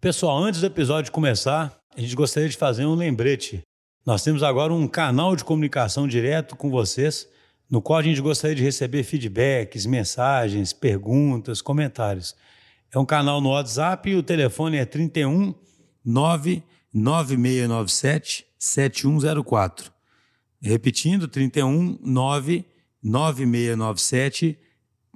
Pessoal, antes do episódio começar, a gente gostaria de fazer um lembrete. Nós temos agora um canal de comunicação direto com vocês, no qual a gente gostaria de receber feedbacks, mensagens, perguntas, comentários. É um canal no WhatsApp e o telefone é 31 99697 7104. Repetindo, 31 99697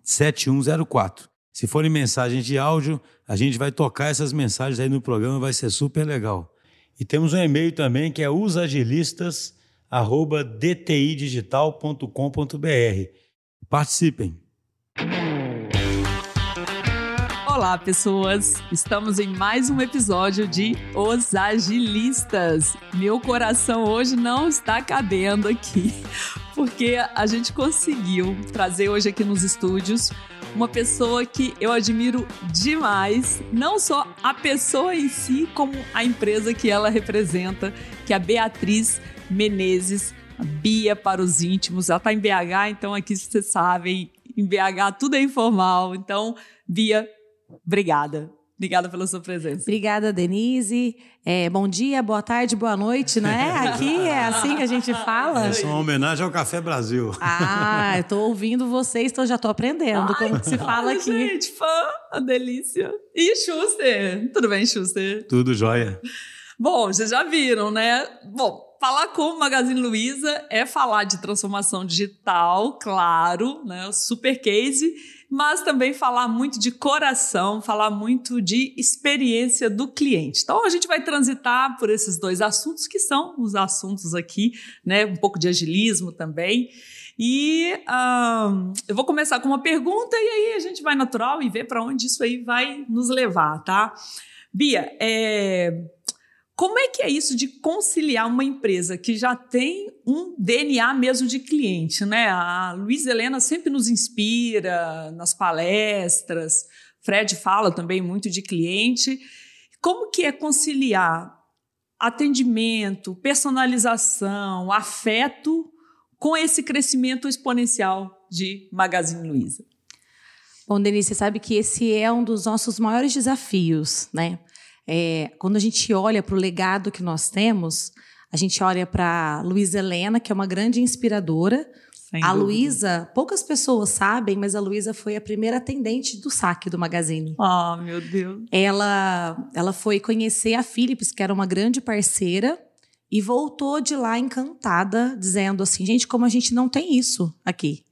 7104. Se forem mensagens de áudio, a gente vai tocar essas mensagens aí no programa, vai ser super legal. E temos um e-mail também que é usagilistas@dtidigital.com.br. Participem. Olá, pessoas! Estamos em mais um episódio de Os Agilistas. Meu coração hoje não está cabendo aqui, porque a gente conseguiu trazer hoje aqui nos estúdios uma pessoa que eu admiro demais, não só a pessoa em si, como a empresa que ela representa, que é a Beatriz Menezes, a Bia para os íntimos. Ela está em BH, então aqui vocês sabem, em BH tudo é informal. Então, Bia, obrigada. Obrigada pela sua presença. Obrigada, Denise. É, bom dia, boa tarde, boa noite, né? Aqui é assim que a gente fala. Essa é uma homenagem ao Café Brasil. Ah, eu tô ouvindo vocês, então já tô aprendendo Ai, como se fala aqui. Gente, fã, a delícia. E Schuster? Tudo bem, Schuster? Tudo jóia. Bom, vocês já viram, né? Bom, falar com o Magazine Luiza é falar de transformação digital, claro, né? Super case mas também falar muito de coração, falar muito de experiência do cliente. Então a gente vai transitar por esses dois assuntos que são os assuntos aqui, né? Um pouco de agilismo também. E um, eu vou começar com uma pergunta e aí a gente vai natural e vê para onde isso aí vai nos levar, tá? Bia, é, como é que é isso de conciliar uma empresa que já tem um DNA mesmo de cliente, né? A Luiz Helena sempre nos inspira nas palestras, Fred fala também muito de cliente. Como que é conciliar atendimento, personalização, afeto com esse crescimento exponencial de Magazine Luiza? Bom, Denise, você sabe que esse é um dos nossos maiores desafios, né? É, quando a gente olha para o legado que nós temos, a gente olha para Luísa Helena, que é uma grande inspiradora. Sem a Luísa, poucas pessoas sabem, mas a Luísa foi a primeira atendente do saque do Magazine. Oh, meu Deus. Ela, ela foi conhecer a Philips, que era uma grande parceira, e voltou de lá encantada, dizendo assim: gente, como a gente não tem isso aqui.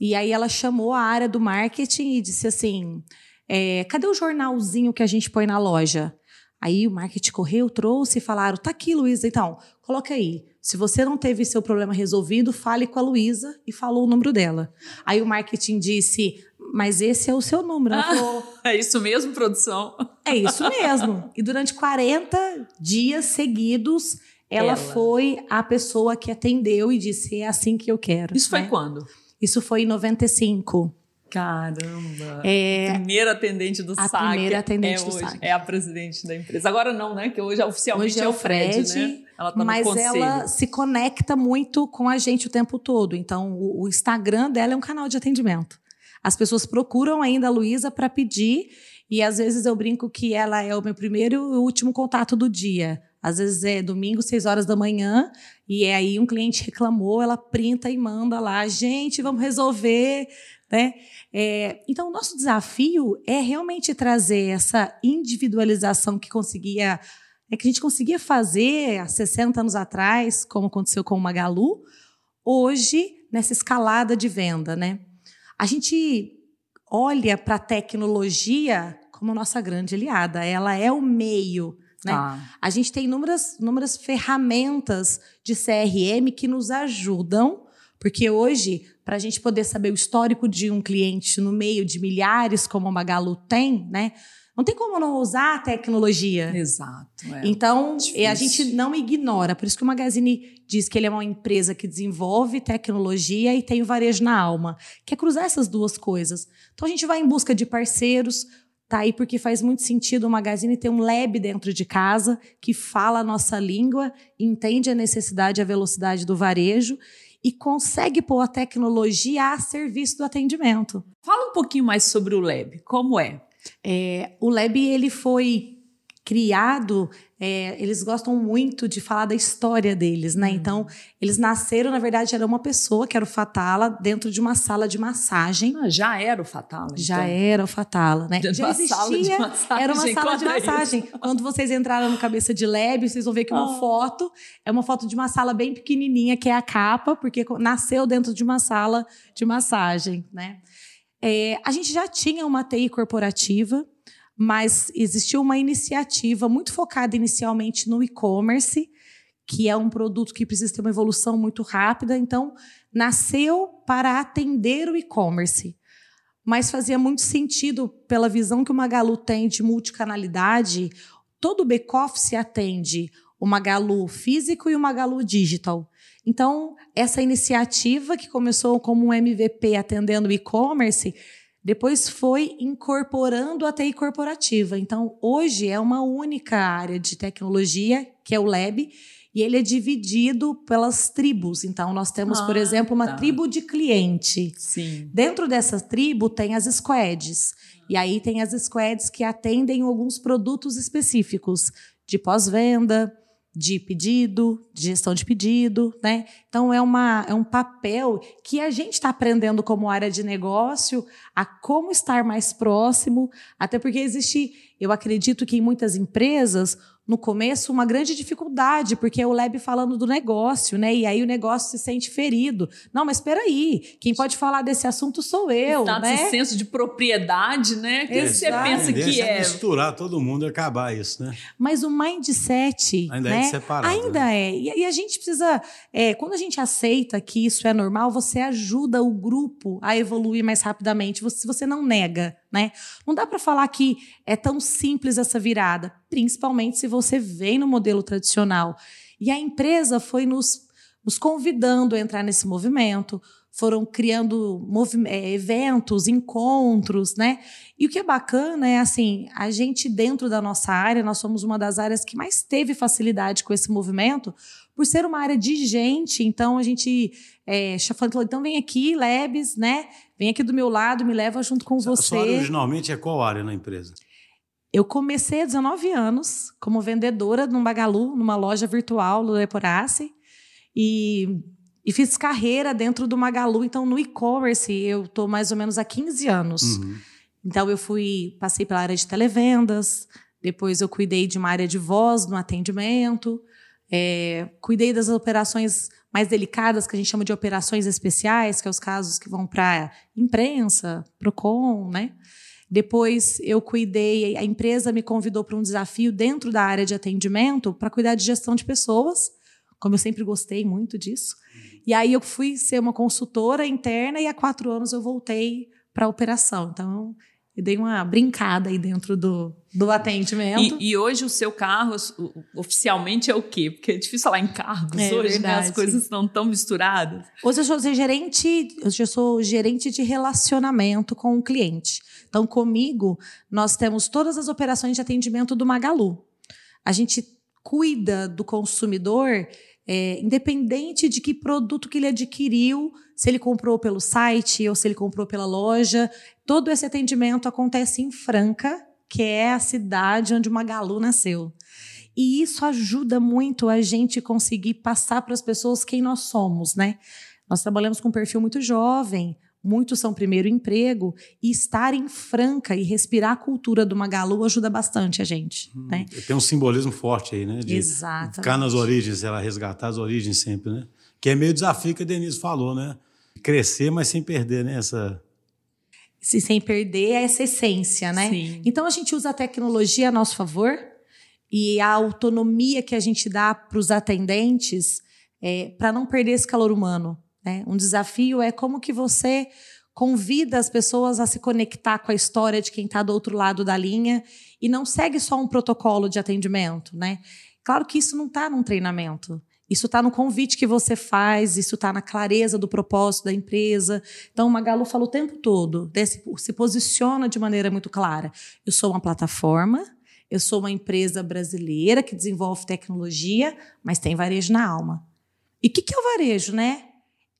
E aí ela chamou a área do marketing e disse assim: é, cadê o jornalzinho que a gente põe na loja? Aí o marketing correu, trouxe e falaram: tá aqui, Luísa, então, coloca aí. Se você não teve seu problema resolvido, fale com a Luísa e falou o número dela. Aí o marketing disse: mas esse é o seu número. Ah, falou, é isso mesmo, produção? É isso mesmo. E durante 40 dias seguidos, ela, ela, foi a pessoa que atendeu e disse: é assim que eu quero. Isso né? foi quando? Isso foi em 95. Caramba! É, primeira atendente do a SAC. primeira atendente é do hoje, SAC. É a presidente da empresa. Agora não, né? Que hoje oficialmente hoje é, é o Fred, Fred né? Ela tá mas ela se conecta muito com a gente o tempo todo. Então, o, o Instagram dela é um canal de atendimento. As pessoas procuram ainda a Luísa para pedir e às vezes eu brinco que ela é o meu primeiro e último contato do dia. Às vezes é domingo, seis horas da manhã, e é aí um cliente reclamou, ela printa e manda lá, gente, vamos resolver, né? É, então, o nosso desafio é realmente trazer essa individualização que conseguia, é que a gente conseguia fazer há 60 anos atrás, como aconteceu com o Magalu, hoje nessa escalada de venda, né? A gente olha para a tecnologia como nossa grande aliada, ela é o meio né? Ah. A gente tem inúmeras, inúmeras ferramentas de CRM que nos ajudam, porque hoje para a gente poder saber o histórico de um cliente no meio de milhares, como a Magalu tem, né? Não tem como não usar a tecnologia. Exato. É. Então, Difícil. a gente não ignora. Por isso que o Magazine diz que ele é uma empresa que desenvolve tecnologia e tem o varejo na alma. Quer cruzar essas duas coisas. Então, a gente vai em busca de parceiros. Tá aí porque faz muito sentido o Magazine ter um lab dentro de casa que fala a nossa língua, entende a necessidade e a velocidade do varejo e consegue pôr a tecnologia a serviço do atendimento. Fala um pouquinho mais sobre o Lab, como é? é o Lab ele foi criado, é, eles gostam muito de falar da história deles, né? Uhum. Então, eles nasceram, na verdade, era uma pessoa, que era o Fatala, dentro de uma sala de massagem. Ah, já era o Fatala, então. Já era o Fatala, né? já existia, sala de massagem. Era uma sala de massagem. Quando vocês entraram no Cabeça de Lab, vocês vão ver que uma oh. foto é uma foto de uma sala bem pequenininha, que é a capa, porque nasceu dentro de uma sala de massagem, né? É, a gente já tinha uma TI corporativa, mas existiu uma iniciativa muito focada inicialmente no e-commerce, que é um produto que precisa ter uma evolução muito rápida, então nasceu para atender o e-commerce. Mas fazia muito sentido pela visão que o Magalu tem de multicanalidade, todo o back-office atende o Magalu físico e o Magalu digital. Então, essa iniciativa que começou como um MVP atendendo o e-commerce depois foi incorporando a TI corporativa. Então, hoje é uma única área de tecnologia, que é o Lab, e ele é dividido pelas tribos. Então, nós temos, ah, por exemplo, uma tá. tribo de cliente. Sim. Dentro dessa tribo tem as squads. E aí tem as squads que atendem alguns produtos específicos de pós-venda, de pedido, de gestão de pedido, né? Então é, uma, é um papel que a gente está aprendendo como área de negócio a como estar mais próximo, até porque existe, eu acredito que em muitas empresas no começo uma grande dificuldade, porque é o Leb falando do negócio, né? E aí o negócio se sente ferido. Não, mas espera aí, quem pode falar desse assunto sou eu, Está né? Esse senso de propriedade, né? Que você pensa que é? é misturar todo mundo e acabar isso, né? Mas o mindset, ainda né? é separado. Ainda né? é. E, e, a gente precisa, é, quando a gente aceita que isso é normal, você ajuda o grupo a evoluir mais rapidamente. Se você, você não nega, né? Não dá para falar que é tão simples essa virada, principalmente se você vem no modelo tradicional. E a empresa foi nos, nos convidando a entrar nesse movimento, foram criando é, eventos, encontros, né? E o que é bacana é assim, a gente dentro da nossa área, nós somos uma das áreas que mais teve facilidade com esse movimento, por ser uma área de gente, então a gente é, falou, então vem aqui, Lebes, né? Vem aqui do meu lado, me leva junto com você. A sua área originalmente é qual área na empresa? Eu comecei há 19 anos como vendedora num Bagalu, numa loja virtual do Leporace, e, e fiz carreira dentro do Magalu. Então, no e-commerce, eu estou mais ou menos há 15 anos. Uhum. Então, eu fui, passei pela área de televendas, depois eu cuidei de uma área de voz no atendimento, é, cuidei das operações mais delicadas, que a gente chama de operações especiais, que é os casos que vão para imprensa, PROCON, né? Depois eu cuidei, a empresa me convidou para um desafio dentro da área de atendimento para cuidar de gestão de pessoas, como eu sempre gostei muito disso. E aí eu fui ser uma consultora interna e há quatro anos eu voltei para a operação. Então e dei uma brincada aí dentro do, do atendimento. E, e, hoje o seu carro oficialmente é o quê? Porque é difícil falar em cargos é hoje, verdade. né? As coisas estão tão misturadas. Hoje eu sou gerente, hoje eu sou gerente de relacionamento com o cliente. Então, comigo, nós temos todas as operações de atendimento do Magalu. A gente cuida do consumidor é, independente de que produto que ele adquiriu, se ele comprou pelo site ou se ele comprou pela loja, todo esse atendimento acontece em Franca, que é a cidade onde o Magalu nasceu. E isso ajuda muito a gente conseguir passar para as pessoas quem nós somos, né? Nós trabalhamos com um perfil muito jovem, muitos são primeiro emprego, e estar em Franca e respirar a cultura do Magalu ajuda bastante a gente. Hum, né? Tem um simbolismo forte aí, né? De Exatamente. Ficar nas origens, ela resgatar as origens sempre, né? Que é meio desafio que a Denise falou, né? Crescer, mas sem perder né? essa. Se, sem perder essa essência, né? Sim. Então a gente usa a tecnologia a nosso favor e a autonomia que a gente dá para os atendentes é, para não perder esse calor humano. Né? Um desafio é como que você convida as pessoas a se conectar com a história de quem está do outro lado da linha e não segue só um protocolo de atendimento, né? Claro que isso não está num treinamento. Isso está no convite que você faz, isso está na clareza do propósito da empresa. Então, o Magalu fala o tempo todo, desse, se posiciona de maneira muito clara. Eu sou uma plataforma, eu sou uma empresa brasileira que desenvolve tecnologia, mas tem varejo na alma. E o que, que é o varejo, né?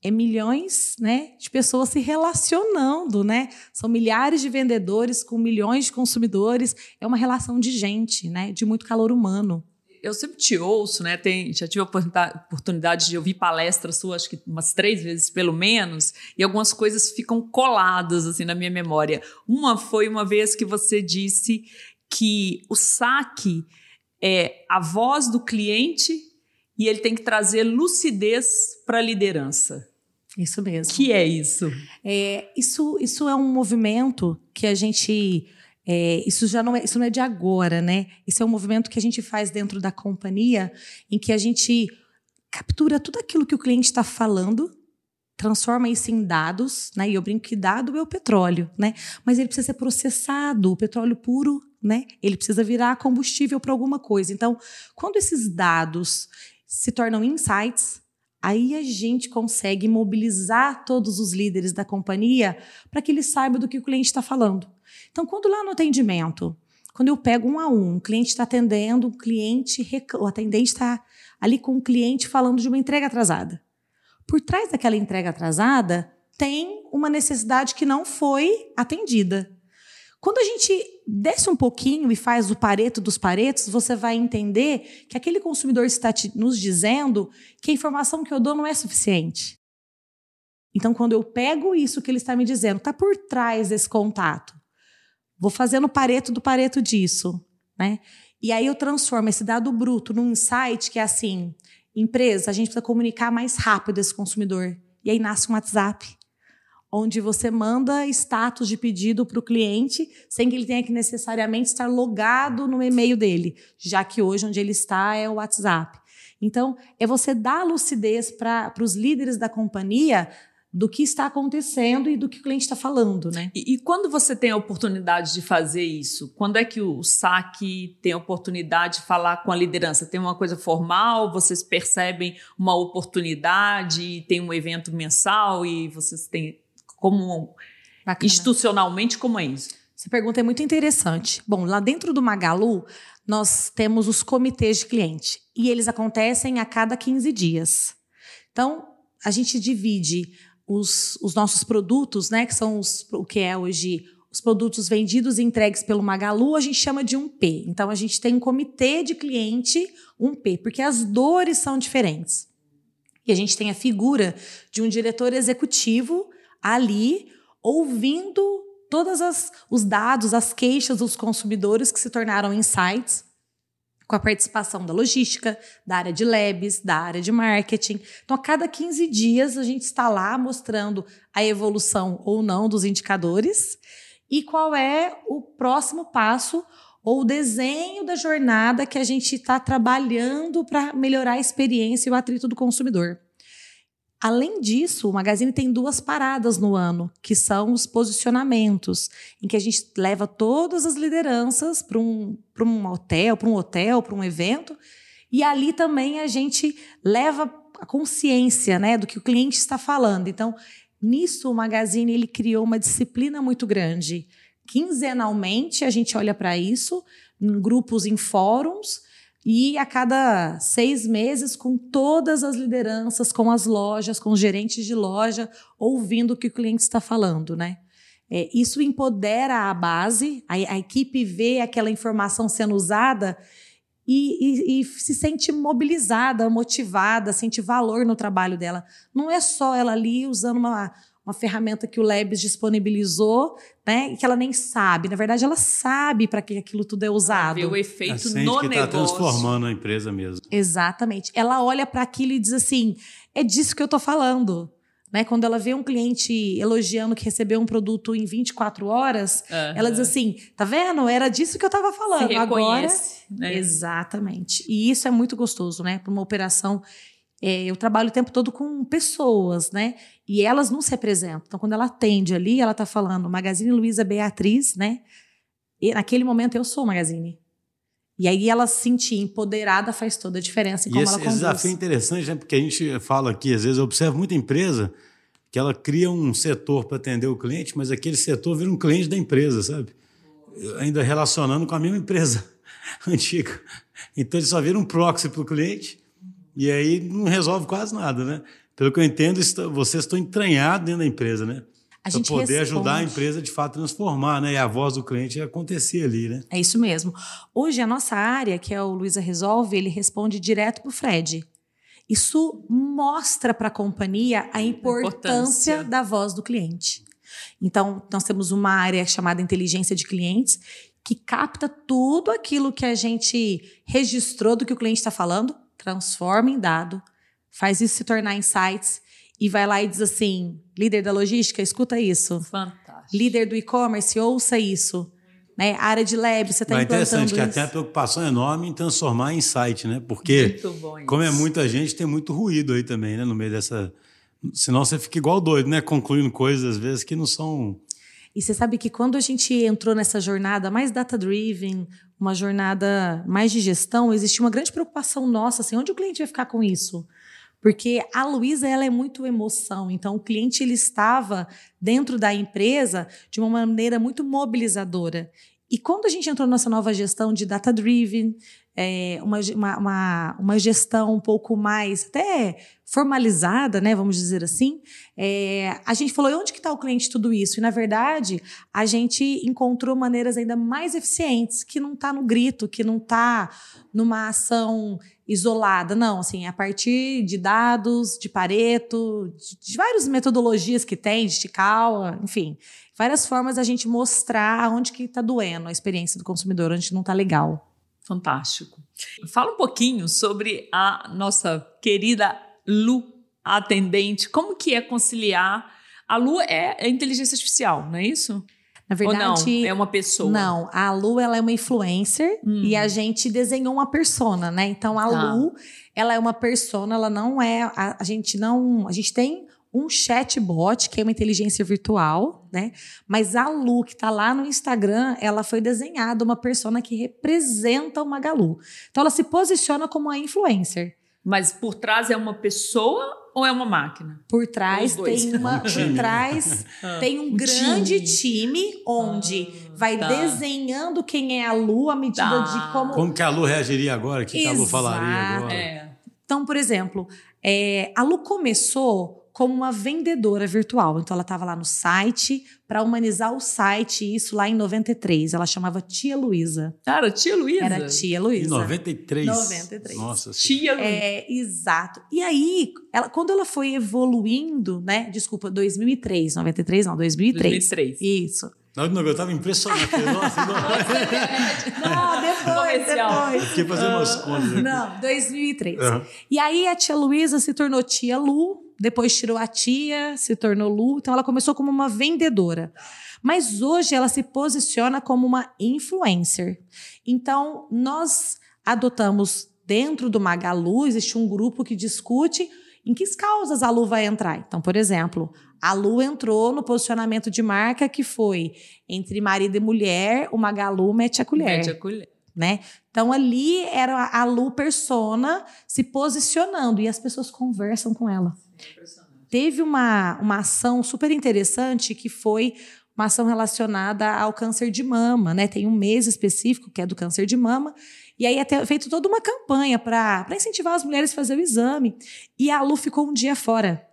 é milhões né, de pessoas se relacionando, né? São milhares de vendedores com milhões de consumidores. É uma relação de gente, né? De muito calor humano. Eu sempre te ouço, né? Tem, já tive a oportunidade de ouvir palestras suas, acho que umas três vezes pelo menos, e algumas coisas ficam coladas assim na minha memória. Uma foi uma vez que você disse que o saque é a voz do cliente e ele tem que trazer lucidez para a liderança. Isso mesmo. Que é isso? É, isso, isso é um movimento que a gente. É, isso já não é, isso não é de agora, né? Isso é um movimento que a gente faz dentro da companhia, em que a gente captura tudo aquilo que o cliente está falando, transforma isso em dados, né? E eu brinco que dado é o petróleo, né? Mas ele precisa ser processado, o petróleo puro, né? Ele precisa virar combustível para alguma coisa. Então, quando esses dados se tornam insights, Aí a gente consegue mobilizar todos os líderes da companhia para que eles saibam do que o cliente está falando. Então, quando lá no atendimento, quando eu pego um a um, o cliente está atendendo, o cliente, o atendente está ali com o cliente falando de uma entrega atrasada. Por trás daquela entrega atrasada, tem uma necessidade que não foi atendida. Quando a gente desce um pouquinho e faz o pareto dos paretos, você vai entender que aquele consumidor está nos dizendo que a informação que eu dou não é suficiente. Então, quando eu pego isso que ele está me dizendo, está por trás desse contato, vou fazendo o pareto do pareto disso, né? E aí eu transformo esse dado bruto num insight que é assim: empresa, a gente precisa comunicar mais rápido esse consumidor. E aí nasce um WhatsApp onde você manda status de pedido para o cliente sem que ele tenha que necessariamente estar logado no e-mail dele, já que hoje onde ele está é o WhatsApp. Então, é você dar lucidez para os líderes da companhia do que está acontecendo e do que o cliente está falando, né? E, e, quando você tem a oportunidade de fazer isso? Quando é que o saque tem a oportunidade de falar com a liderança? Tem uma coisa formal? Vocês percebem uma oportunidade? Tem um evento mensal e vocês têm como Bacana. institucionalmente, como é isso? Essa pergunta é muito interessante. Bom, lá dentro do Magalu, nós temos os comitês de cliente e eles acontecem a cada 15 dias. Então, a gente divide os, os nossos produtos, né, que são os, o que é hoje os produtos vendidos e entregues pelo Magalu, a gente chama de um P. Então, a gente tem um comitê de cliente, um P, porque as dores são diferentes. E a gente tem a figura de um diretor executivo ali ouvindo todos os dados, as queixas dos consumidores que se tornaram insights com a participação da logística, da área de labs, da área de marketing. Então, a cada 15 dias, a gente está lá mostrando a evolução ou não dos indicadores e qual é o próximo passo ou o desenho da jornada que a gente está trabalhando para melhorar a experiência e o atrito do consumidor. Além disso, o Magazine tem duas paradas no ano, que são os posicionamentos, em que a gente leva todas as lideranças para um, um hotel, para um hotel, para um evento, e ali também a gente leva a consciência né, do que o cliente está falando. Então, nisso o Magazine ele criou uma disciplina muito grande. Quinzenalmente a gente olha para isso, em grupos em fóruns, e a cada seis meses, com todas as lideranças, com as lojas, com os gerentes de loja, ouvindo o que o cliente está falando, né? É, isso empodera a base, a, a, equipe vê aquela informação sendo usada e, e, e, se sente mobilizada, motivada, sente valor no trabalho dela. Não é só ela ali usando uma, uma ferramenta que o Labs disponibilizou, né? Que ela nem sabe. Na verdade, ela sabe para que aquilo tudo é usado. Vê o efeito Acende no que tá negócio. Está transformando a empresa mesmo. Exatamente. Ela olha para aquilo e diz assim: é disso que eu estou falando. Né? Quando ela vê um cliente elogiando que recebeu um produto em 24 horas, uhum. ela diz assim: tá vendo? Era disso que eu estava falando. Se Agora, né? exatamente. E isso é muito gostoso, né? Para uma operação eu trabalho o tempo todo com pessoas, né? E elas não se representam. Então, quando ela atende ali, ela está falando Magazine Luiza Beatriz, né? E naquele momento eu sou Magazine. E aí ela se sentir empoderada faz toda a diferença em como esse, ela conduz. Esse desafio é interessante, né? Porque a gente fala aqui, às vezes eu observo muita empresa que ela cria um setor para atender o cliente, mas aquele setor vira um cliente da empresa, sabe? Ainda relacionando com a mesma empresa antiga. Então ele só vira um proxy para o cliente e aí não resolve quase nada, né? pelo que eu entendo, vocês estão entranhados dentro da empresa, né? A gente poder responde. ajudar a empresa de fato a transformar, né? E a voz do cliente acontecer ali, né? É isso mesmo. Hoje a nossa área, que é o Luiza Resolve, ele responde direto para o Fred. Isso mostra para a companhia a importância, Importância. da voz do cliente. Então, nós temos uma área chamada inteligência de clientes que capta tudo aquilo que a gente registrou do que o cliente está falando, transforma em dado, faz isso se tornar insights e vai lá e diz assim: líder da logística, escuta isso. Fantástico. Líder do e-commerce, ouça isso. Né? Área de lab, você está Mas é implantando interessante que isso. até a preocupação enorme em transformar em site, né? Porque, Muito bom isso. como é muita gente, tem muito ruído aí também, né? No meio dessa. Senão você fica igual doido, né? Concluindo coisas, às vezes, que não são. E você sabe que quando a gente entrou nessa jornada mais data-driven, uma jornada mais de gestão, existia uma grande preocupação nossa, assim, onde o cliente vai ficar com isso? Porque a Luísa, ela é muito emoção. Então, o cliente, ele estava dentro da empresa de uma maneira muito mobilizadora. E quando a gente entrou nessa nova gestão de data-driven, é, uma, uma, uma gestão um pouco mais até formalizada, né, vamos dizer assim, é, a gente falou, e onde que está o cliente tudo isso? E, na verdade, a gente encontrou maneiras ainda mais eficientes, que não está no grito, que não está numa ação isolada, não, assim, a partir de dados, de Pareto, de, de várias metodologias que tem, de Chikawa, enfim, várias formas da gente mostrar onde que está doendo a experiência do consumidor, onde não está legal. Fantástico. Fala um pouquinho sobre a nossa querida Lu, a atendente. Como que é conciliar? A Lu é, é inteligência artificial, não é isso? Na verdade, Ou não? É uma pessoa? Não, a Lu ela é uma influencer Hum. e a gente desenhou uma persona, né? Então a Tá. Lu, ela é uma persona, ela não é a, a gente não, a gente tem um chatbot que é uma inteligência virtual, né? Mas a Lu que tá lá no Instagram, ela foi desenhada uma persona que representa o Magalu. Então ela se posiciona como uma influencer. Mas por trás é uma pessoa ou é uma máquina? Por trás tem uma, Um por trás tem um, Um grande time. time, onde Ah, vai tá. desenhando quem é a Lu à medida Tá. de como Como que a Lu reagiria agora? O que, que a Lu falaria agora? É. Então, por exemplo, é, a Lu começou como uma vendedora virtual. Então, ela estava lá no site para humanizar o site, isso lá em 93. Ela chamava Tia Luísa. Cara, tia Luísa. Era Tia Em Luísa. 93. 93. Nossa Tia Luísa. É, exato. E aí, ela, quando ela foi evoluindo, né? Desculpa, 2003. 93, não, 2003. 2003. Isso. Não, não, eu tava impressionado. Falei, Nossa, não, Não, depois, depois. fiquei fazendo umas contas. Não, 2003. Aham. E aí a tia Luísa se tornou tia Lu, depois tirou a tia, se tornou Lu. Então ela começou como uma vendedora. Mas hoje ela se posiciona como uma influencer. Então nós adotamos dentro do Magalu, existe um grupo que discute em que causas a Lu vai entrar. Então, por exemplo, a Lu entrou no posicionamento de marca que foi entre marido e mulher, o Magalu mete a colher Mete a colher. né? Então ali era a Lu persona se posicionando e as pessoas conversam com ela. Teve uma, uma ação super interessante que foi uma ação relacionada ao câncer de mama, né? Tem um mês específico que é do câncer de mama. E aí é feito toda uma campanha para incentivar as mulheres a fazer o exame. E a Lu ficou um dia fora.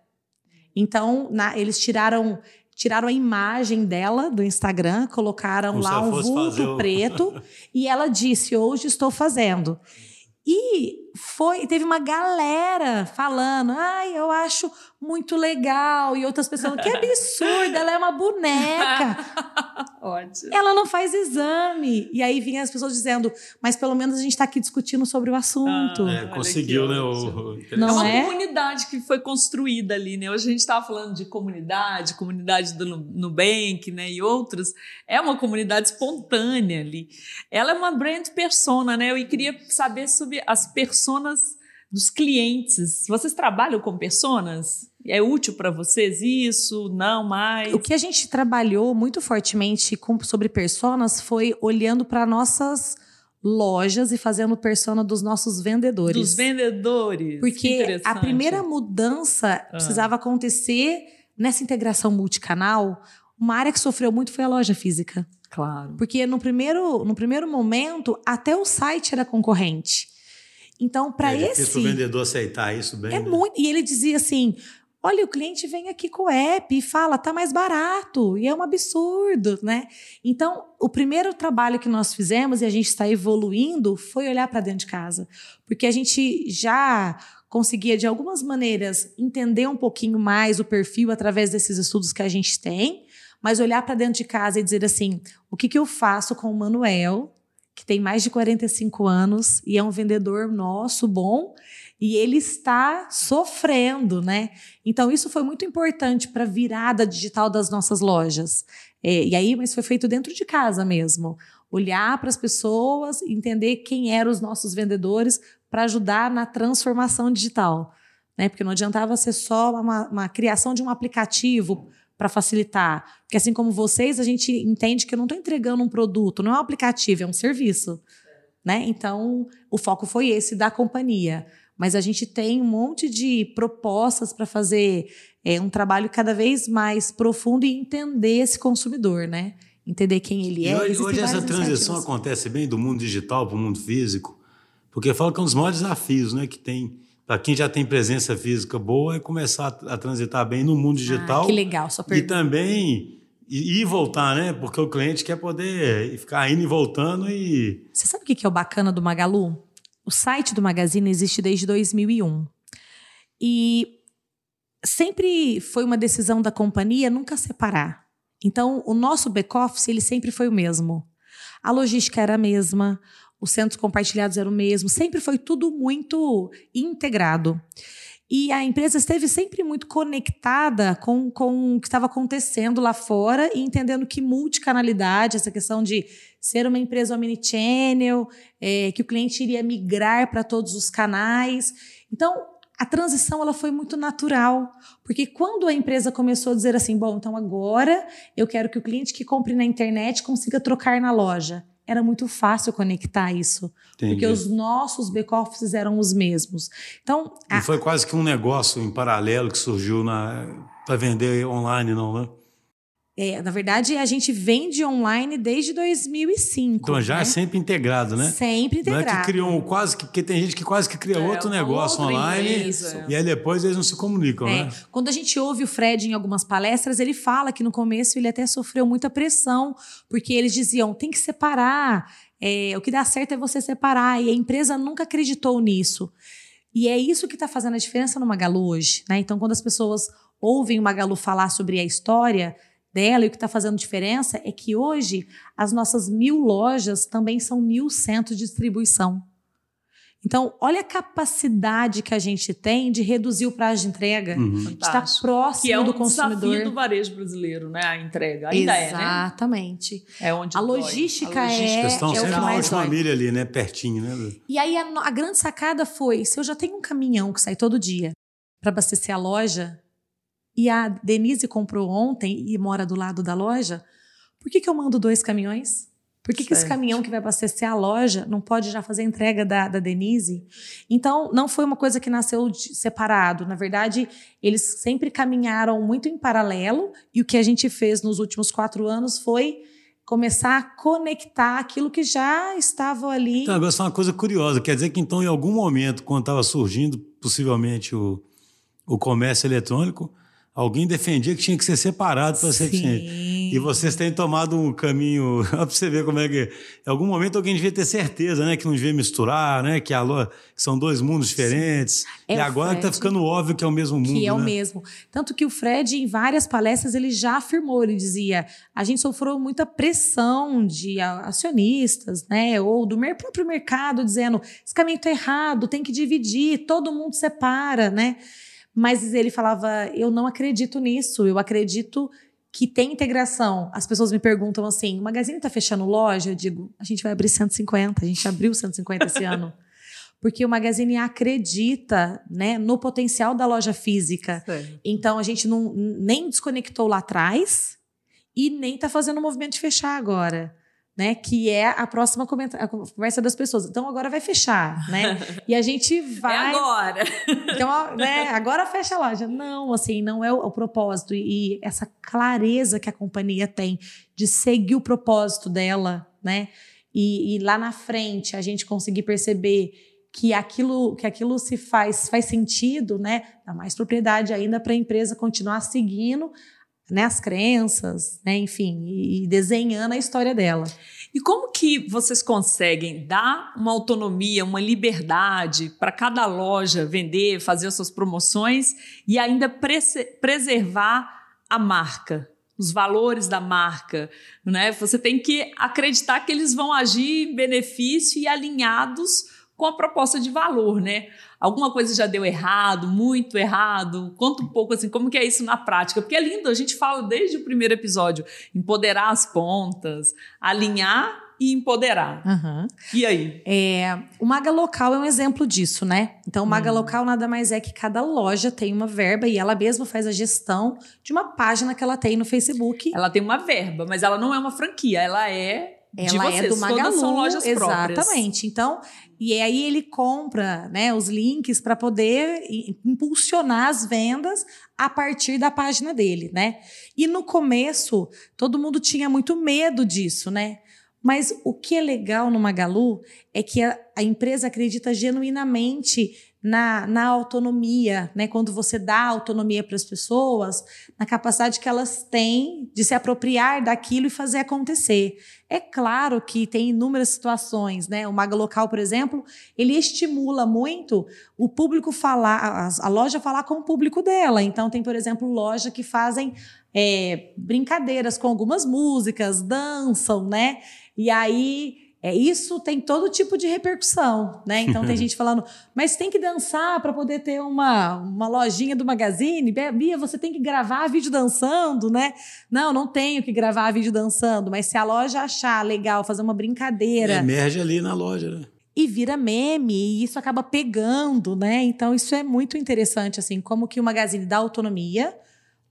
Então, na- eles tiraram tiraram a imagem dela do Instagram, colocaram Como lá um vulto o- preto e ela disse: "Hoje estou fazendo". E foi, teve uma galera falando: "Ai, eu acho muito legal". E outras pessoas falando: "Que absurdo, ela é uma boneca". Ótimo. Ela não faz exame. E aí vinha as pessoas dizendo: "Mas pelo menos a gente está aqui discutindo sobre o assunto". Ah, É, conseguiu, né? O, É Não uma é? comunidade que foi construída ali, né? Hoje a gente estava falando de comunidade, comunidade do Nu- Nubank, né? E outras. É uma comunidade espontânea ali. Ela é uma brand persona, né? Eu queria saber sobre as personas dos clientes. Vocês trabalham com personas? É útil para vocês isso? Não mais? O que a gente trabalhou muito fortemente com- sobre personas foi olhando para nossas lojas e fazendo persona dos nossos vendedores. Dos vendedores. Que Porque a primeira mudança precisava acontecer nessa integração multicanal. Uma área que sofreu muito foi a loja física. Claro. Porque no primeiro, no primeiro momento, até o site era concorrente. Então, para é esse. o vendedor aceitar isso bem. É né? muito. E ele dizia assim: Olha, o cliente vem aqui com o app e fala, tá mais barato, e é um absurdo, né? Então, o primeiro trabalho que nós fizemos e a gente está evoluindo foi olhar para dentro de casa, porque a gente já conseguia de algumas maneiras entender um pouquinho mais o perfil através desses estudos que a gente tem, mas olhar para dentro de casa e dizer assim, o que, que eu faço com o Manuel, que tem mais de 45 anos e é um vendedor nosso bom, e ele está sofrendo, né? Então, isso foi muito importante para a virada digital das nossas lojas. É, e aí, mas foi feito dentro de casa mesmo. Olhar para as pessoas, entender quem eram os nossos vendedores para ajudar na transformação digital. Né? Porque não adiantava ser só uma, uma criação de um aplicativo para facilitar. Porque assim como vocês, a gente entende que eu não estou entregando um produto, não é um aplicativo, é um serviço. Né? Então, o foco foi esse da companhia. Mas a gente tem um monte de propostas para fazer é, um trabalho cada vez mais profundo e entender esse consumidor, né? Entender quem ele é. E hoje, hoje essa transição acontece bem do mundo digital para o mundo físico, porque fala que é um dos maiores desafios né, que tem para quem já tem presença física boa é começar a, transitar bem no mundo digital. Ah, que legal, só E também ir e voltar, né? Porque o cliente quer poder ficar indo e voltando e. Você sabe o que é o bacana do Magalu? O site do Magazine existe desde 2001. E sempre foi uma decisão da companhia nunca separar. Então, o nosso back-office ele sempre foi o mesmo. A logística era a mesma, os centros compartilhados eram o mesmo, sempre foi tudo muito integrado. E a empresa esteve sempre muito conectada com, com o que estava acontecendo lá fora e entendendo que multicanalidade, essa questão de ser uma empresa omnichannel, é, que o cliente iria migrar para todos os canais. Então, a transição ela foi muito natural, porque quando a empresa começou a dizer assim, bom, então agora eu quero que o cliente que compre na internet consiga trocar na loja, era muito fácil conectar isso, Entendi. porque os nossos back-offices eram os mesmos. Então, a... e foi quase que um negócio em paralelo que surgiu para vender online, não, né? É, na verdade, a gente vende online desde 2005. Então já é né? é sempre integrado, né? Sempre integrado. Não é que criam quase que. Porque tem gente que quase que cria é, outro negócio online e aí depois eles não se comunicam, é. né? Quando a gente ouve o Fred em algumas palestras, ele fala que no começo ele até sofreu muita pressão, porque eles diziam: tem que separar. É, o que dá certo é você separar. E a empresa nunca acreditou nisso. E é isso que está fazendo a diferença no Magalu hoje. Né? Então, quando as pessoas ouvem o Magalu falar sobre a história dela e o que está fazendo diferença é que hoje as nossas mil lojas também são mil centros de distribuição. Então, olha a capacidade que a gente tem de reduzir o prazo de entrega, uhum. de estar próximo que é um do consumidor. desafio do varejo brasileiro, né? A entrega. Ainda Exatamente. é, né? É onde a logística, a logística é. estão é sempre na última milha ali, né? Pertinho, né? E aí a, a grande sacada foi: se eu já tenho um caminhão que sai todo dia para abastecer a loja, e a Denise comprou ontem e mora do lado da loja, por que, que eu mando dois caminhões? Por que, que esse caminhão que vai abastecer a loja não pode já fazer a entrega da, da Denise? Então, não foi uma coisa que nasceu de, separado. Na verdade, eles sempre caminharam muito em paralelo e o que a gente fez nos últimos quatro anos foi começar a conectar aquilo que já estava ali. Então, agora, é uma coisa curiosa. Quer dizer que, então, em algum momento, quando estava surgindo, possivelmente, o, o comércio eletrônico, Alguém defendia que tinha que ser separado para ser eficiente. E vocês têm tomado um caminho. para você ver como é que. Em algum momento alguém devia ter certeza, né? Que não devia misturar, né? Que, a, que são dois mundos diferentes. É e agora está ficando óbvio que é o mesmo mundo. Que é né? o mesmo. Tanto que o Fred, em várias palestras, ele já afirmou: ele dizia, a gente sofreu muita pressão de acionistas, né? Ou do próprio mercado, dizendo: esse caminho está errado, tem que dividir, todo mundo separa, né? Mas ele falava: eu não acredito nisso, eu acredito que tem integração. As pessoas me perguntam assim: o Magazine está fechando loja? Eu digo: a gente vai abrir 150, a gente abriu 150 esse ano. Porque o Magazine acredita né, no potencial da loja física. Sim. Então a gente não, nem desconectou lá atrás e nem está fazendo o movimento de fechar agora né? Que é a próxima a conversa das pessoas. Então agora vai fechar, né? E a gente vai. É agora. Então, né? Agora fecha a loja. Não, assim, não é o, o propósito. E, e, essa clareza que a companhia tem de seguir o propósito dela, né? E, e lá na frente a gente conseguir perceber que aquilo que aquilo se faz faz sentido, né? Dá mais propriedade ainda para a empresa continuar seguindo né, as crenças, né, enfim, e, desenhando a história dela. E como que vocês conseguem dar uma autonomia, uma liberdade para cada loja vender, fazer as suas promoções e ainda preservar a marca? os valores da marca, né? Você tem que acreditar que eles vão agir em benefício e alinhados com a proposta de valor, né? Alguma coisa já deu errado, muito errado? Conta um pouco assim, como que é isso na prática? Porque é lindo, a gente fala desde o primeiro episódio, empoderar as pontas, alinhar e empoderar. Uhum. E aí? É, o Maga Local é um exemplo disso, né? Então, o Maga hum. Local nada mais é que cada loja tem uma verba e ela mesma faz a gestão de uma página que ela tem no Facebook. Ela tem uma verba, mas ela não é uma franquia, ela é ela é do Magalu, Todas são lojas exatamente. Próprias. Então, e aí ele compra, né, os links para poder impulsionar as vendas a partir da página dele, né? E no começo, todo mundo tinha muito medo disso, né? Mas o que é legal no Magalu é que a, a empresa acredita genuinamente na, na autonomia, né? Quando você dá autonomia para as pessoas, na capacidade que elas têm de se apropriar daquilo e fazer acontecer. É claro que tem inúmeras situações, né? O Maga Local, por exemplo, ele estimula muito o público falar, a, loja falar com o público dela. Então, tem, por exemplo, loja que fazem é, brincadeiras com algumas músicas, dançam, né? E aí é, isso tem todo tipo de repercussão, né? Então tem gente falando, mas tem que dançar para poder ter uma, uma lojinha do Magazine. Bia, você tem que gravar vídeo dançando, né? Não, não tenho que gravar vídeo dançando, mas se a loja achar legal fazer uma brincadeira. Emerge ali na loja, né? E vira meme, e isso acaba pegando, né? Então, isso é muito interessante, assim, como que o Magazine dá autonomia,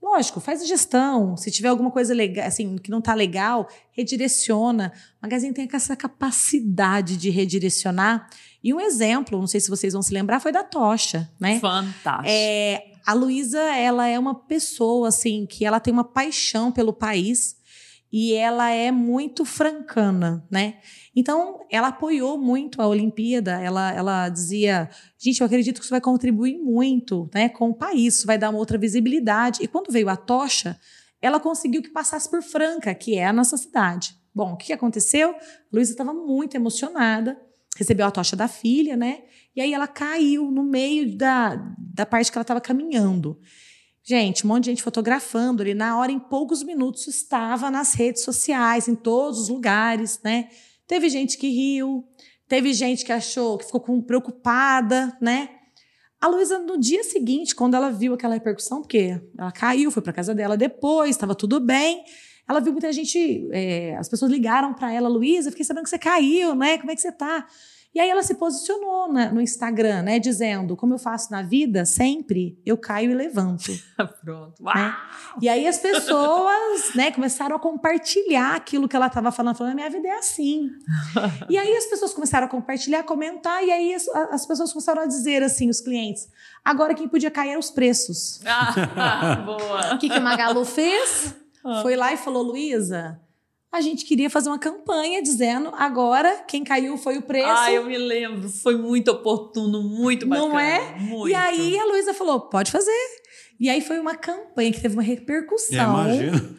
Lógico, faz a gestão. Se tiver alguma coisa legal, assim, que não está legal, redireciona. O Magazine tem essa capacidade de redirecionar. E um exemplo, não sei se vocês vão se lembrar, foi da Tocha, né? Fantástico. É, a Luísa, ela é uma pessoa, assim, que ela tem uma paixão pelo país e ela é muito francana, né? Então, ela apoiou muito a Olimpíada, ela, ela dizia, gente, eu acredito que isso vai contribuir muito né, com o país, isso vai dar uma outra visibilidade. E quando veio a tocha, ela conseguiu que passasse por Franca, que é a nossa cidade. Bom, o que aconteceu? A Luísa estava muito emocionada, recebeu a tocha da filha, né? E aí ela caiu no meio da, da parte que ela estava caminhando. Gente, um monte de gente fotografando ali. Na hora, em poucos minutos, estava nas redes sociais, em todos os lugares, né? Teve gente que riu, teve gente que achou, que ficou com, preocupada, né? A Luísa, no dia seguinte, quando ela viu aquela repercussão, porque ela caiu, foi para casa dela depois, estava tudo bem. Ela viu muita gente, é, as pessoas ligaram para ela, Luísa, fiquei sabendo que você caiu, né? Como é que você tá? E aí ela se posicionou na, no Instagram, né, dizendo, como eu faço na vida, sempre eu caio e levanto. Pronto. Né? E aí as pessoas, né, começaram a compartilhar aquilo que ela estava falando, falando, minha vida é assim. e aí as pessoas começaram a compartilhar, comentar, e aí as, as pessoas começaram a dizer assim, os clientes, agora quem podia cair eram os preços. Ah, boa. O que, que a Magalu fez? Ah. Foi lá e falou, Luísa, a gente queria fazer uma campanha dizendo agora quem caiu foi o preço. Ah, eu me lembro. Foi muito oportuno, muito bacana. Não é? Muito. E aí a Luísa falou: pode fazer. E aí foi uma campanha que teve uma repercussão. É, imagina.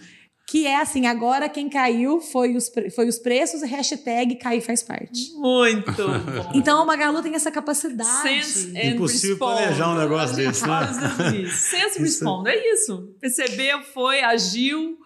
Que é assim, agora quem caiu foi os, foi os preços e hashtag cair faz parte. Muito bom. Então a Magalu tem essa capacidade. Sense Impossível respond. planejar um negócio desse, né? Sense respond, é isso. Percebeu, foi, agiu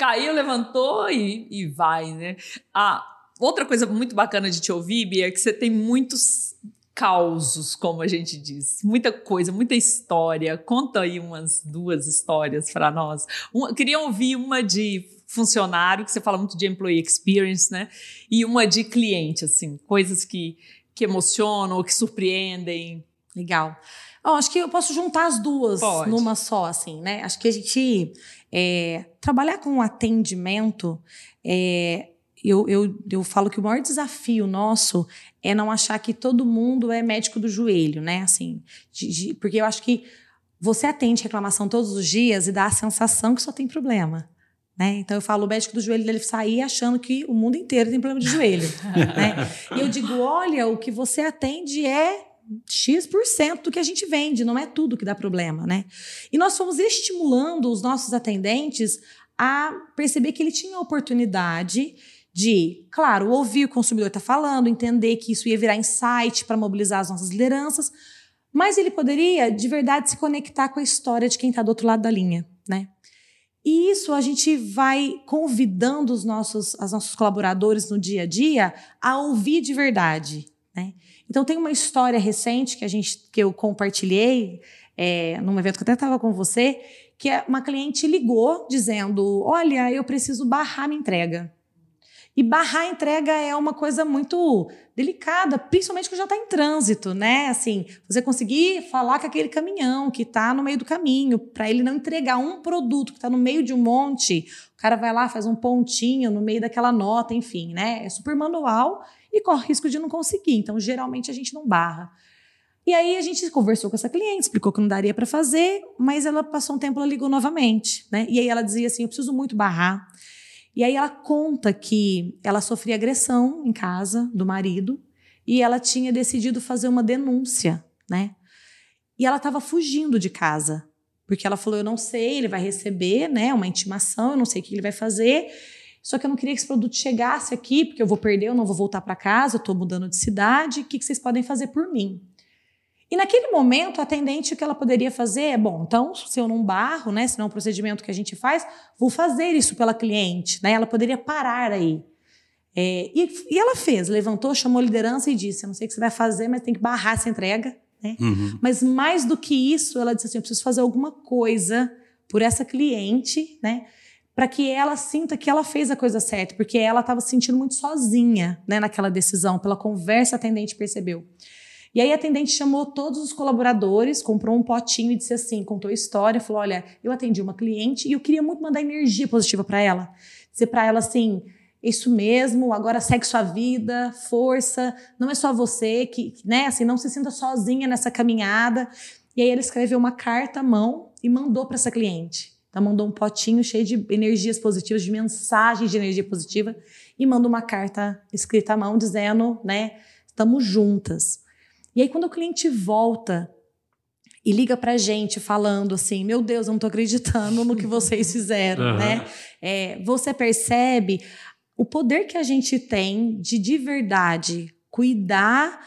caiu, levantou e, e vai, né? Ah, outra coisa muito bacana de te ouvir, Bia, é que você tem muitos causos, como a gente diz. Muita coisa, muita história. Conta aí umas duas histórias para nós. Uma, queria ouvir uma de funcionário, que você fala muito de employee experience, né? E uma de cliente, assim, coisas que, que emocionam ou que surpreendem. Legal. Oh, acho que eu posso juntar as duas Pode. numa só, assim, né? Acho que a gente é, trabalhar com atendimento, é, eu, eu, eu falo que o maior desafio nosso é não achar que todo mundo é médico do joelho, né? Assim, de, de, porque eu acho que você atende reclamação todos os dias e dá a sensação que só tem problema. Né? Então eu falo, o médico do joelho dele sair achando que o mundo inteiro tem problema de joelho. né? E eu digo, olha, o que você atende é X% do que a gente vende, não é tudo que dá problema, né? E nós fomos estimulando os nossos atendentes a perceber que ele tinha a oportunidade de, claro, ouvir o consumidor está falando, entender que isso ia virar insight para mobilizar as nossas lideranças, mas ele poderia de verdade se conectar com a história de quem está do outro lado da linha, né? E isso a gente vai convidando os nossos, os nossos colaboradores no dia a dia a ouvir de verdade. Né? Então tem uma história recente que a gente que eu compartilhei é, num evento que eu até estava com você, que é uma cliente ligou dizendo: Olha, eu preciso barrar minha entrega. E barrar a entrega é uma coisa muito delicada, principalmente que já está em trânsito, né? Assim, você conseguir falar com aquele caminhão que está no meio do caminho, para ele não entregar um produto que está no meio de um monte, o cara vai lá, faz um pontinho no meio daquela nota, enfim, né? É super manual e corre risco de não conseguir. Então, geralmente a gente não barra. E aí a gente conversou com essa cliente, explicou que não daria para fazer, mas ela passou um tempo, ela ligou novamente, né? E aí ela dizia assim: "Eu preciso muito barrar". E aí ela conta que ela sofria agressão em casa do marido e ela tinha decidido fazer uma denúncia, né? E ela estava fugindo de casa, porque ela falou: "Eu não sei, ele vai receber, né, uma intimação, eu não sei o que ele vai fazer". Só que eu não queria que esse produto chegasse aqui, porque eu vou perder, eu não vou voltar para casa, eu estou mudando de cidade. O que, que vocês podem fazer por mim? E naquele momento, a atendente, o que ela poderia fazer é: bom, então, se eu não barro, né, se não é um procedimento que a gente faz, vou fazer isso pela cliente. Né? Ela poderia parar aí. É, e, e, ela fez, levantou, chamou a liderança e disse: Eu não sei o que você vai fazer, mas tem que barrar essa entrega. Né? Uhum. Mas mais do que isso, ela disse assim: Eu preciso fazer alguma coisa por essa cliente, né? Para que ela sinta que ela fez a coisa certa, porque ela estava se sentindo muito sozinha né, naquela decisão, pela conversa a atendente percebeu. E aí a atendente chamou todos os colaboradores, comprou um potinho e disse assim, contou a história, falou: "Olha, eu atendi uma cliente e eu queria muito mandar energia positiva para ela. Dizer para ela assim: isso mesmo, agora segue sua vida, força, não é só você que, né, assim, não se sinta sozinha nessa caminhada". E aí ele escreveu uma carta à mão e mandou para essa cliente. Então mandou um potinho cheio de energias positivas, de mensagens de energia positiva e manda uma carta escrita à mão dizendo, né, estamos juntas. E aí, quando o cliente volta e liga pra gente falando assim: Meu Deus, eu não tô acreditando no que vocês fizeram, uhum. né? É, você percebe o poder que a gente tem de de verdade cuidar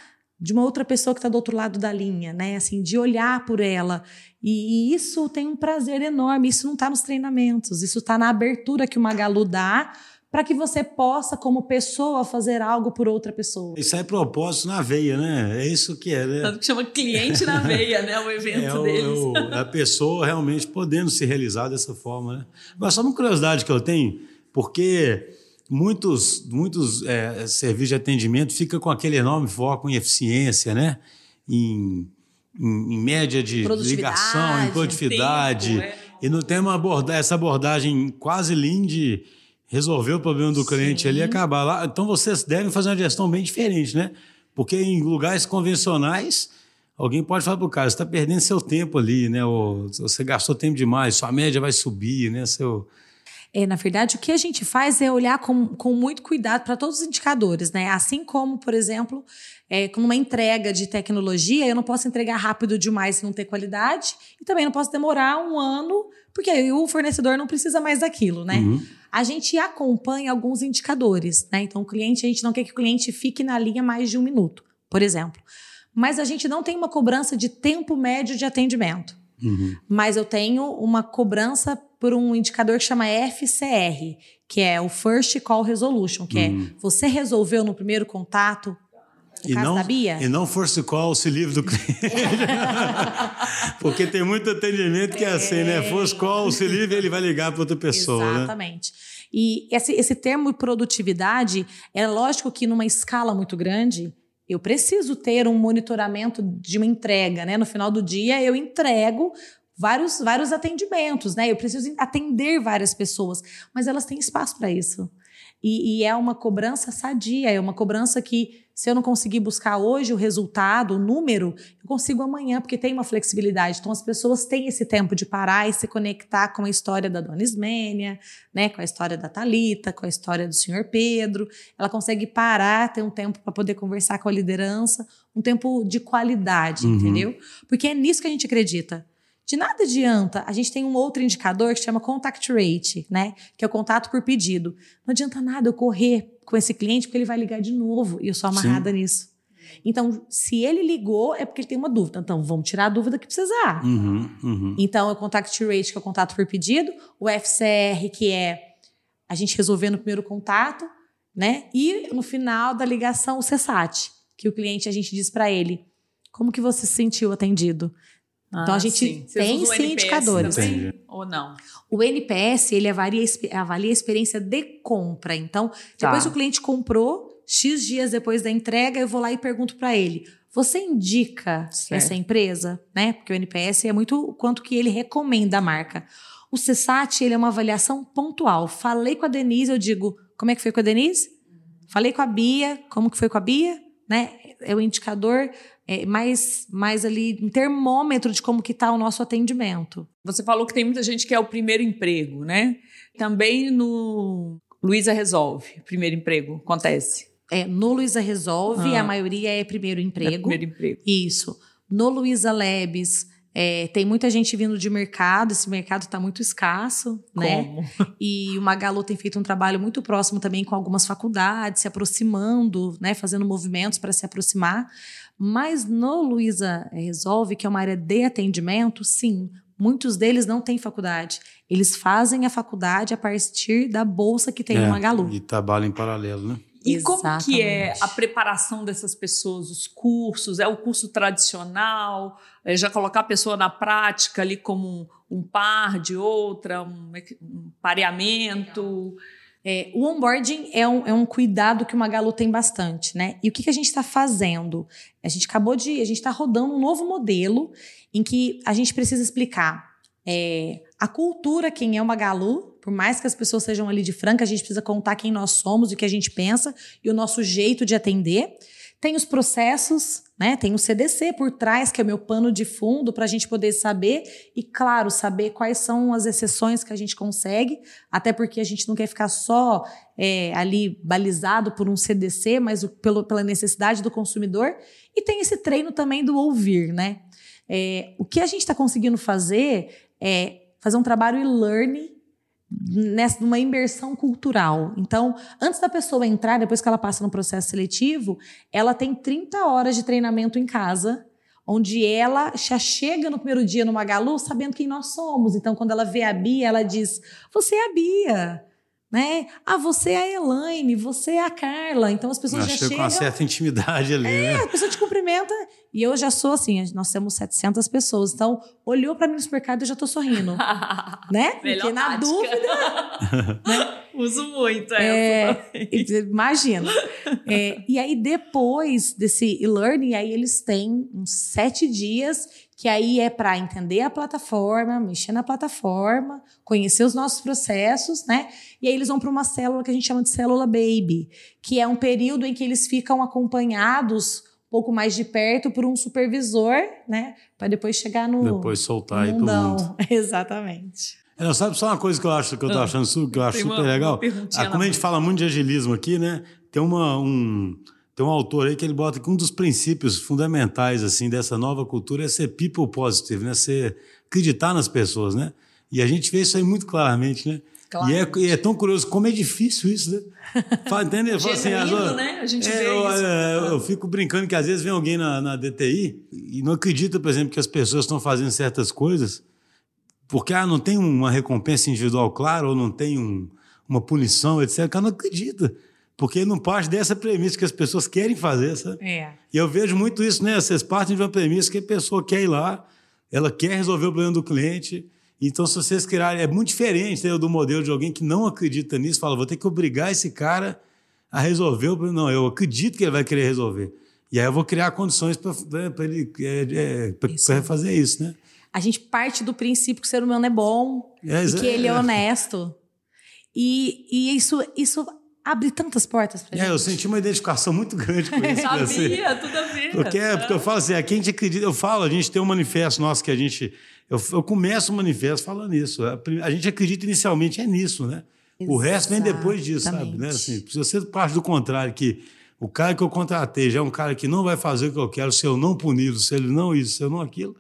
de uma outra pessoa que está do outro lado da linha, né? Assim, de olhar por ela. E, e isso tem um prazer enorme. Isso não está nos treinamentos, isso está na abertura que o Magalu dá para que você possa, como pessoa, fazer algo por outra pessoa. Isso é propósito na veia, né? É isso que é, né? Tanto que chama cliente na veia, né? O evento é o, deles. É o, a pessoa realmente podendo se realizar dessa forma, né? Mas só uma curiosidade que eu tenho, porque muitos, muitos é, serviços de atendimento ficam com aquele enorme foco em eficiência, né? Em, em, em média de ligação, em produtividade. Tempo, é. E não tem uma aborda essa abordagem quase lean de resolver o problema do cliente Sim. ali e acabar lá. Então vocês devem fazer uma gestão bem diferente, né? Porque em lugares convencionais, alguém pode falar para o cara, você está perdendo seu tempo ali, né? Ou você gastou tempo demais, sua média vai subir, né? Seu... É, na verdade, o que a gente faz é olhar com, com muito cuidado para todos os indicadores, né? Assim como, por exemplo, é, com uma entrega de tecnologia, eu não posso entregar rápido demais e não ter qualidade, e também não posso demorar um ano, porque aí o fornecedor não precisa mais daquilo, né? Uhum a gente acompanha alguns indicadores, né? Então, o cliente, a gente não quer que o cliente fique na linha mais de um minuto, por exemplo. Mas a gente não tem uma cobrança de tempo médio de atendimento. Uhum. Mas eu tenho uma cobrança por um indicador que chama FCR, que é o First Call Resolution, que é uhum. é você resolveu no primeiro contato, no e não, da Bia? E não force call, se livre do cliente. Porque tem muito atendimento que é, é assim, né? Force call, se livre, ele vai ligar para outra pessoa. Né? Exatamente. Né? E esse, esse termo produtividade, é lógico que numa escala muito grande, eu preciso ter um monitoramento de uma entrega, né? No final do dia, eu entrego vários, vários atendimentos, né? Eu preciso atender várias pessoas, mas elas têm espaço para isso. E, e, é uma cobrança sadia, é uma cobrança que Se eu não conseguir buscar hoje o resultado, o número, eu consigo amanhã, porque tem uma flexibilidade. Então, as pessoas têm esse tempo de parar e se conectar com a história da Dona Ismênia, né, com a história da Talita, com a história do senhor Pedro. Ela consegue parar, ter um tempo para poder conversar com a liderança, um tempo de qualidade, uhum. entendeu? Porque é nisso que a gente acredita. De nada adianta. A gente tem um outro indicador que chama contact rate, né? Que é o contato por pedido. Não adianta nada eu correr com esse cliente porque ele vai ligar de novo e eu sou amarrada Sim. nisso. Então, se ele ligou, é porque ele tem uma dúvida. Então, vamos tirar a dúvida que precisar. Uhum, uhum. Então, é o contact rate, que é o contato por pedido, o FCR, que é a gente resolver no primeiro contato, né? E no final da ligação, o CSAT, que o cliente a gente diz para ele: como que você se sentiu atendido? Então a ah, gente sim. tem sim indicadores. Também, ou não? O NPS ele avalia, avalia a experiência de compra. Então, depois tá. o cliente comprou, X dias depois da entrega, eu vou lá e pergunto para ele: você indica certo. essa empresa? Né? Porque o NPS é muito o quanto que ele recomenda a marca. O CSAT ele é uma avaliação pontual. Falei com a Denise, eu digo: como é que foi com a Denise? Falei com a Bia, como que foi com a Bia? Né? É o indicador é, mais, mais ali, um termômetro de como que está o nosso atendimento. Você falou que tem muita gente que é o primeiro emprego, né? Também no Luiza Resolve, primeiro emprego, acontece? É, no Luiza Resolve, ah. a maioria é primeiro emprego. É primeiro emprego. Isso. No Luiza Labs, é, tem muita gente vindo de mercado, esse mercado está muito escasso, né? Como? E o Magalu tem feito um trabalho muito próximo também com algumas faculdades, se aproximando, né? Fazendo movimentos para se aproximar. Mas no Luiza Resolve, que é uma área de atendimento, sim, muitos deles não têm faculdade. Eles fazem a faculdade a partir da bolsa que tem é, no Magalu. E trabalham em paralelo, né? E Exatamente. como que é a preparação dessas pessoas, os cursos? É o curso tradicional? É já colocar a pessoa na prática ali como um, um par de outra, um, um pareamento? É, o onboarding é um, é um cuidado que o Magalu tem bastante, né? E o que, que a gente está fazendo? A gente acabou de. A gente está rodando um novo modelo em que a gente precisa explicar é, a cultura, quem é o Magalu, por mais que as pessoas sejam ali de franca, a gente precisa contar quem nós somos o que a gente pensa e o nosso jeito de atender. Tem os processos, né? Tem o CDC por trás, que é o meu pano de fundo, para a gente poder saber e, claro, saber quais são as exceções que a gente consegue, até porque a gente não quer ficar só é, ali balizado por um CDC, mas o, pelo, pela necessidade do consumidor. E tem esse treino também do ouvir, né? É, o que a gente está conseguindo fazer é fazer um trabalho e-learning nessa numa imersão cultural. Então, antes da pessoa entrar, depois que ela passa no processo seletivo, ela tem 30 horas de treinamento em casa, onde ela já chega no primeiro dia no Magalu sabendo quem nós somos. Então, quando ela vê a Bia, ela diz: "Você é a Bia" né? Ah, você é a Elaine, você é a Carla. Então as pessoas já chegam... com uma certa intimidade ali, é, né? a pessoa te cumprimenta. E eu já sou assim, nós temos 700 pessoas. Então, olhou para mim no supermercado e eu já tô sorrindo. né? Melhor Porque na tática. dúvida... né? Uso muito é, Imagina. É, e aí, depois desse e-learning, aí eles têm uns sete dias que aí é para entender a plataforma, mexer na plataforma, conhecer os nossos processos, né? E aí eles vão para uma célula que a gente chama de célula baby, que é um período em que eles ficam acompanhados um pouco mais de perto por um supervisor, né? Para depois chegar no depois soltar no aí pro mundo. Exatamente. É, sabe só uma coisa que eu acho que eu tô ah, achando que eu acho super legal? Ah, como a gente fala muito de agilismo aqui, né? Tem uma um tem um autor aí que ele bota que um dos princípios fundamentais assim dessa nova cultura é ser people positive, né? Ser acreditar nas pessoas, né? E a gente vê isso aí muito claramente, né? Claro. E, é, e é tão curioso como é difícil isso, né? Entende? Assim, Genuíno, né? A gente é, vê eu, isso. É, eu, fico brincando que às vezes vem alguém na, na DTI e não acredita, por exemplo, que as pessoas estão fazendo certas coisas porque ah, não tem uma recompensa individual clara ou não tem um, uma punição, etc. O cara não acredita. Porque não parte dessa premissa que as pessoas querem fazer, sabe? É. E eu vejo muito isso, né? Vocês partem de uma premissa que a pessoa quer ir lá, ela quer resolver o problema do cliente. Então, se vocês criarem. É muito diferente né, do modelo de alguém que não acredita nisso, fala, vou ter que obrigar esse cara a resolver o problema. Não, eu acredito que ele vai querer resolver. E aí eu vou criar condições para né, ele é, é, fazer isso, né? A gente parte do princípio que o ser humano é bom é, e que ele é honesto. E, e isso, isso abre tantas portas pra é, gente. eu senti uma identificação muito grande com isso. Sabia, assim. tudo a ver. Porque, é, porque eu falo assim, aqui a gente acredita, eu falo, a gente tem um manifesto nosso que a gente. Eu, eu começo o manifesto falando isso. A, a gente acredita inicialmente é nisso, né? O resto vem depois disso, sabe? Né? Assim, se você parte do contrário, que o cara que eu contratei já é um cara que não vai fazer o que eu quero, se eu não puni-lo, se ele não isso, se eu não aquilo,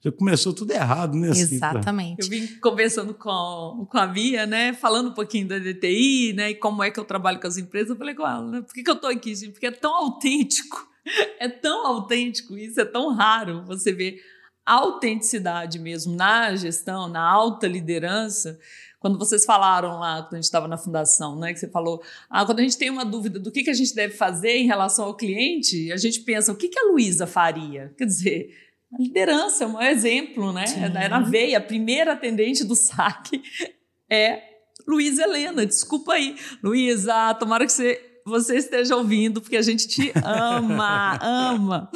já começou tudo errado, né? Assim, Exatamente. Eu vim conversando com, com a Bia, né? Falando um pouquinho da DTI, né? E como é que eu trabalho com as empresas. Eu falei com ela, né? Por que, que eu tô aqui, gente? Porque é tão autêntico. É tão autêntico isso, é tão raro você ver autenticidade mesmo na gestão, na alta liderança. Quando vocês falaram lá, quando a gente estava na fundação, né, que você falou, ah, quando a gente tem uma dúvida do que, que a gente deve fazer em relação ao cliente, a gente pensa, o que, que a Luísa faria? Quer dizer, a liderança é um exemplo, né? Sim. É na veia, a primeira atendente do saque é Luísa Helena, desculpa aí. Luísa, tomara que você você esteja ouvindo, porque a gente te ama, ama.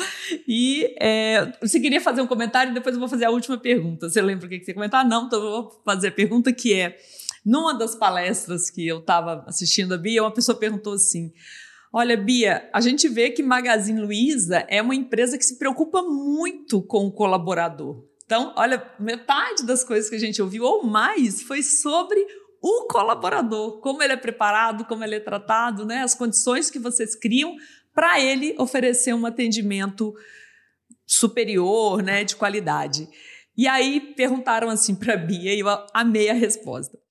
E é, você queria fazer um comentário e depois eu vou fazer a última pergunta. Você lembra o que você comentar? Não, então eu vou fazer a pergunta que é: numa das palestras que eu estava assistindo a Bia, uma pessoa perguntou assim. Olha, Bia, a gente vê que Magazine Luiza é uma empresa que se preocupa muito com o colaborador. Então, olha, metade das coisas que a gente ouviu, ou mais, foi sobre o colaborador, como ele é preparado, como ele é tratado, né? As condições que vocês criam para ele oferecer um atendimento superior, né, de qualidade. E aí perguntaram assim para Bia e eu amei a resposta.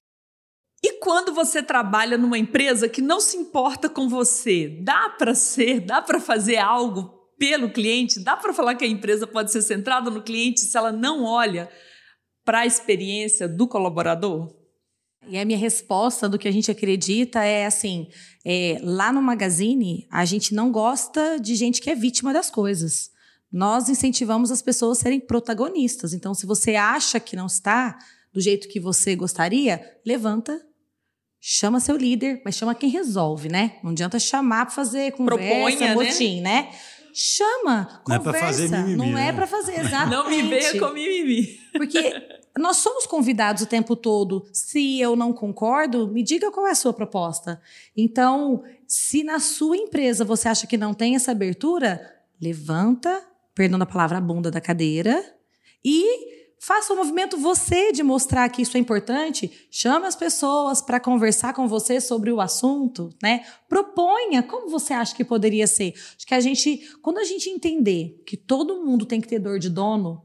Quando você trabalha numa empresa que não se importa com você, dá para ser, dá para fazer algo pelo cliente? Dá para falar que a empresa pode ser centrada no cliente se ela não olha para a experiência do colaborador? E a minha resposta do que a gente acredita é assim: é, lá no Magazine, a gente não gosta de gente que é vítima das coisas. Nós incentivamos as pessoas a serem protagonistas. Então, se você acha que não está do jeito que você gostaria, levanta, chama seu líder, mas chama quem resolve, né? Não adianta chamar para fazer conversa, Proponha, motim, né? né? Chama, não conversa. Não é para fazer mimimi. Não é né? para fazer, exatamente. Não me veja com mimimi. Porque nós somos convidados o tempo todo. Se eu não concordo, me diga qual é a sua proposta. Então, se na sua empresa você acha que não tem essa abertura, levanta, perdão da palavra, a bunda da cadeira e faça o um movimento você de mostrar que isso é importante. Chame as pessoas para conversar com você sobre o assunto, né? Proponha como você acha que poderia ser. Acho que a gente, quando a gente entender que todo mundo tem que ter dor de dono,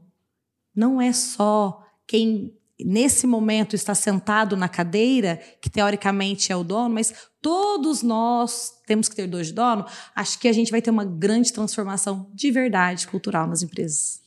não é só quem nesse momento está sentado na cadeira, que teoricamente é o dono, mas todos nós temos que ter dois dono, acho que a gente vai ter uma grande transformação de verdade cultural nas empresas.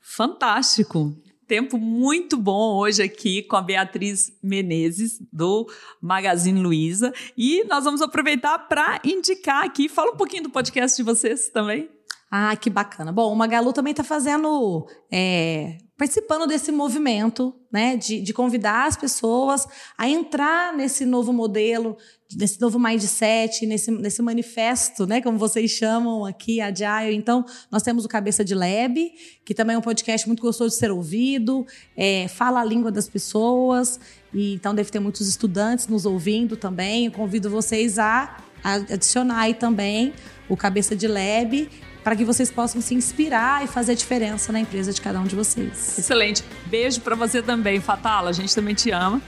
Fantástico! Tempo muito bom hoje aqui com a Beatriz Menezes, do Magazine Luiza. E nós vamos aproveitar para indicar aqui. Fala um pouquinho do podcast de vocês também. Ah, que bacana. Bom, o Magalu também está fazendo é, participando desse movimento, né, de, de convidar as pessoas a entrar nesse novo modelo, nesse novo mindset, nesse, nesse manifesto, né, como vocês chamam aqui, Agile. Então, nós temos o Cabeça de Lab, que também é um podcast muito gostoso de ser ouvido, é, fala a língua das pessoas, e então deve ter muitos estudantes nos ouvindo também. Eu convido vocês a, a adicionar aí também o Cabeça de Lab para que vocês possam se inspirar e fazer a diferença na empresa de cada um de vocês. Excelente. Beijo para você também, Fatala. A gente também te ama.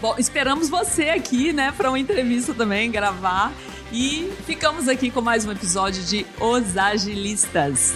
Bom, esperamos você aqui, né, para uma entrevista também, gravar. E ficamos aqui com mais um episódio de Os Agilistas.